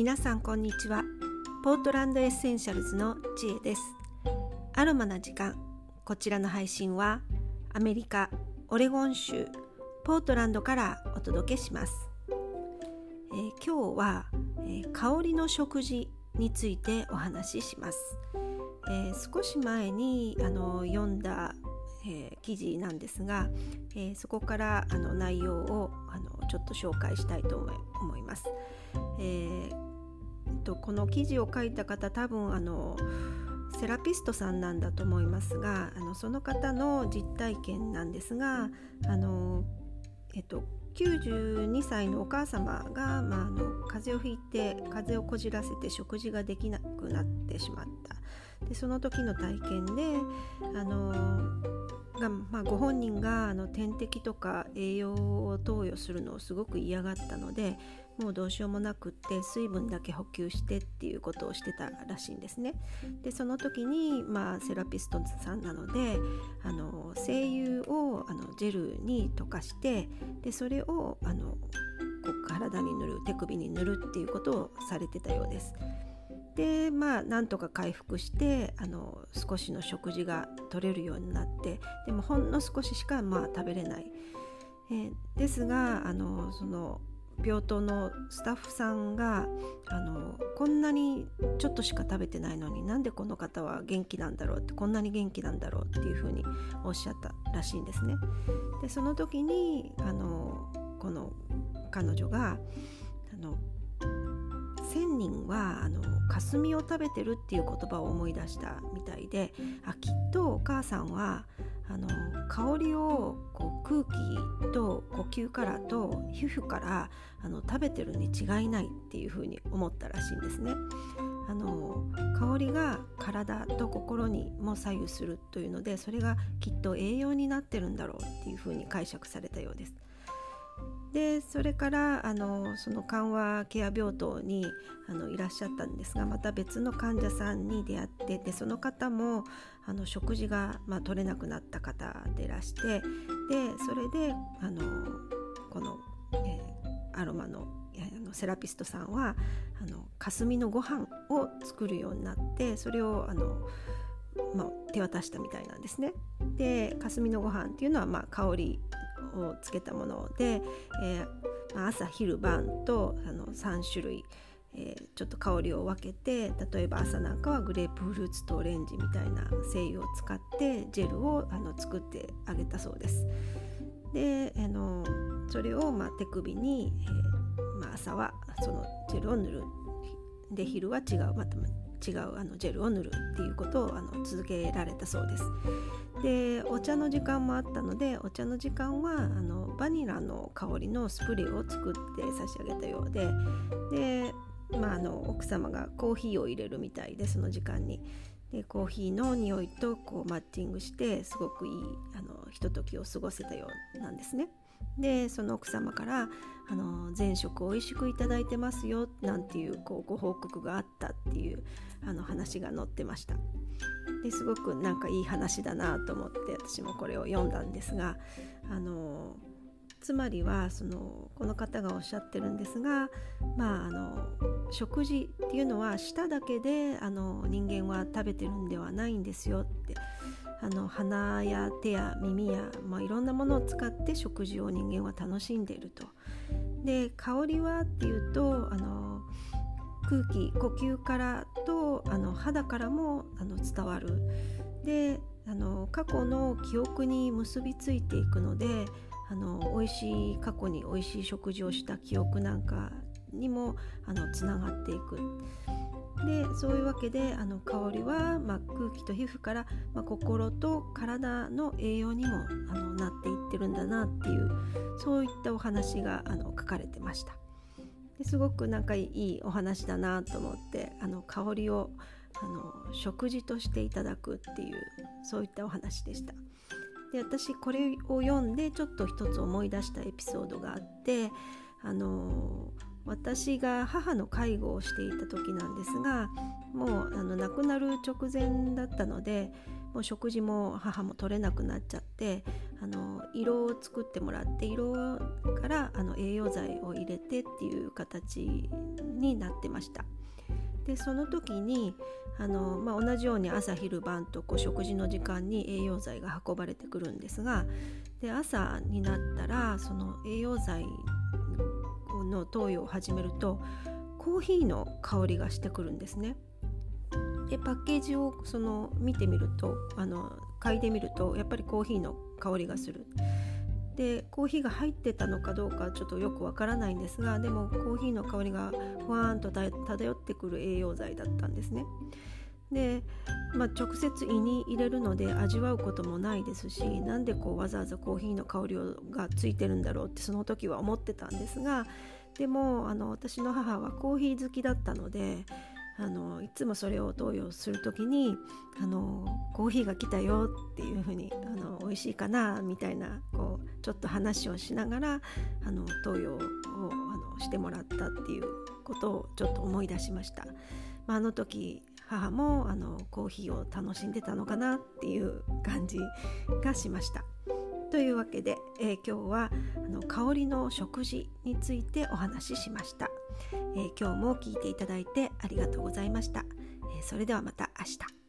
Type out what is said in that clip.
皆さんこんにちは。ポートランドエッセンシャルズの知恵です。アロマな時間。こちらの配信はアメリカオレゴン州ポートランドからお届けします、えー、今日は、えー、香りの食事についてお話しします、えー、少し前にあの読んだえー、記事なんですが、えー、そこからあの内容をあのちょっと紹介したいと思います。えー、とこの記事を書いた方多分あのセラピストさんなんだと思いますがあのその方の実体験なんですがあの、えっと、92歳のお母様が、まあ、あの風邪をひいて風邪をこじらせて食事ができなくなってしまった。でその時の体験であのが、まあ、ご本人があの点滴とか栄養を投与するのをすごく嫌がったのでもうどうしようもなくって水分だけ補給してっていうことをしてたらしいんですね。でその時に、まあ、セラピストさんなのであの精油をあのジェルに溶かしてでそれをあの体に塗る手首に塗るっていうことをされてたようです。でまあなんとか回復してあの少しの食事が取れるようになってでもほんの少ししかまあ食べれない、えー、ですがあのその病棟のスタッフさんがあのこんなにちょっとしか食べてないのになんでこの方は元気なんだろうってこんなに元気なんだろうっていうふうにおっしゃったらしいんですね。でその時にあのこの彼女があの1,000人はあの霞を食べてるっていう言葉を思い出したみたいであきっとお母さんはあの香りをこう空気と呼吸からと皮膚からあの食べてるに違いないっていうふうに思ったらしいんですね。あの香りが体と心にも左右するというのでそれがきっと栄養になってるんだろうっていうふうに解釈されたようです。でそれからあのその緩和ケア病棟にあのいらっしゃったんですがまた別の患者さんに出会ってでその方もあの食事が、まあ、取れなくなった方でいらしてでそれであのこの、えー、アロマのあのセラピストさんはあの霞のご飯を作るようになってそれをあの、まあ、手渡したみたいなんですね。で霞のご飯っていうのは、まあ、香りをつけたもので、えー、朝昼晩とあの3種類、えー、ちょっと香りを分けて例えば朝なんかはグレープフルーツとオレンジみたいな精油を使ってジェルをあの作ってあげたそうです。であのそれをまあ手首に、えーまあ、朝はそのジェルを塗るで昼は違うまた違うあのジェルを塗るっていうことをあの続けられたそうです。でお茶の時間もあったのでお茶の時間はあのバニラの香りのスプレーを作って差し上げたようでで、まあ、あの奥様がコーヒーを入れるみたいでその時間に。でコーヒーの匂いとこうマッチングしてすごくいいあのひとときを過ごせたようなんですね。でその奥様からあの前職おいしくいただいてますよなんていうこうご報告があったっていうあの話が載ってました。ですごくなんかいい話だなと思って私もこれを読んだんですがあのつまりはそのこの方がおっしゃってるんですが、まあ、あの食事っていうのは舌だけであの人間は食べてるんではないんですよってあの鼻や手や耳や、まあ、いろんなものを使って食事を人間は楽しんでいると。で香りはっていうとあの空気呼吸からとあの肌からもあの伝わるであの過去の記憶に結びついていくのであの美味しい過去に美味しい食事をした記憶なんかにもあのつながっていく。でそういうわけであの香りは、まあ、空気と皮膚から、まあ、心と体の栄養にもあのなっていってるんだなっていうそういったお話があの書かれてました。ですごくなんかいいお話だなと思ってあの香りをあの食事としていただくっていうそういったお話でした。で私これを読んでちょっと一つ思い出したエピソードがあってあの私が母の介護をしていた時なんですがもうあの亡くなる直前だったのでもう食事も母も取れなくなっちゃってあの色を作ってもらって色からあの栄養剤を入れてっていう形になってました。でその時にあの、まあ、同じように朝昼晩とこう食事の時間に栄養剤が運ばれてくるんですがで朝になったらその栄養剤の投与を始めるとコーヒーの香りがしてくるんですね。でパッケージをその見てみるとあの嗅いでみるとやっぱりコーヒーの香りがする。でコーヒーが入ってたのかどうかちょっとよくわからないんですがでもコーヒーの香りがふわーんと漂ってくる栄養剤だったんですね。で、まあ、直接胃に入れるので味わうこともないですしなんでこうわざわざコーヒーの香りがついてるんだろうってその時は思ってたんですがでもあの私の母はコーヒー好きだったのであのいつもそれを投与する時にあのコーヒーが来たよっていうふうにあの美味しいかなみたいなこうちょっと話をしながらあの投与をあのしてもらったっていうことをちょっと思い出しました。まあ、あの時母もあのコーヒーを楽しんでたのかなっていう感じがしました。というわけで、えー、今日はあの香りの食事についてお話ししました、えー、今日も聞いていただいてありがとうございました、えー、それではまた明日。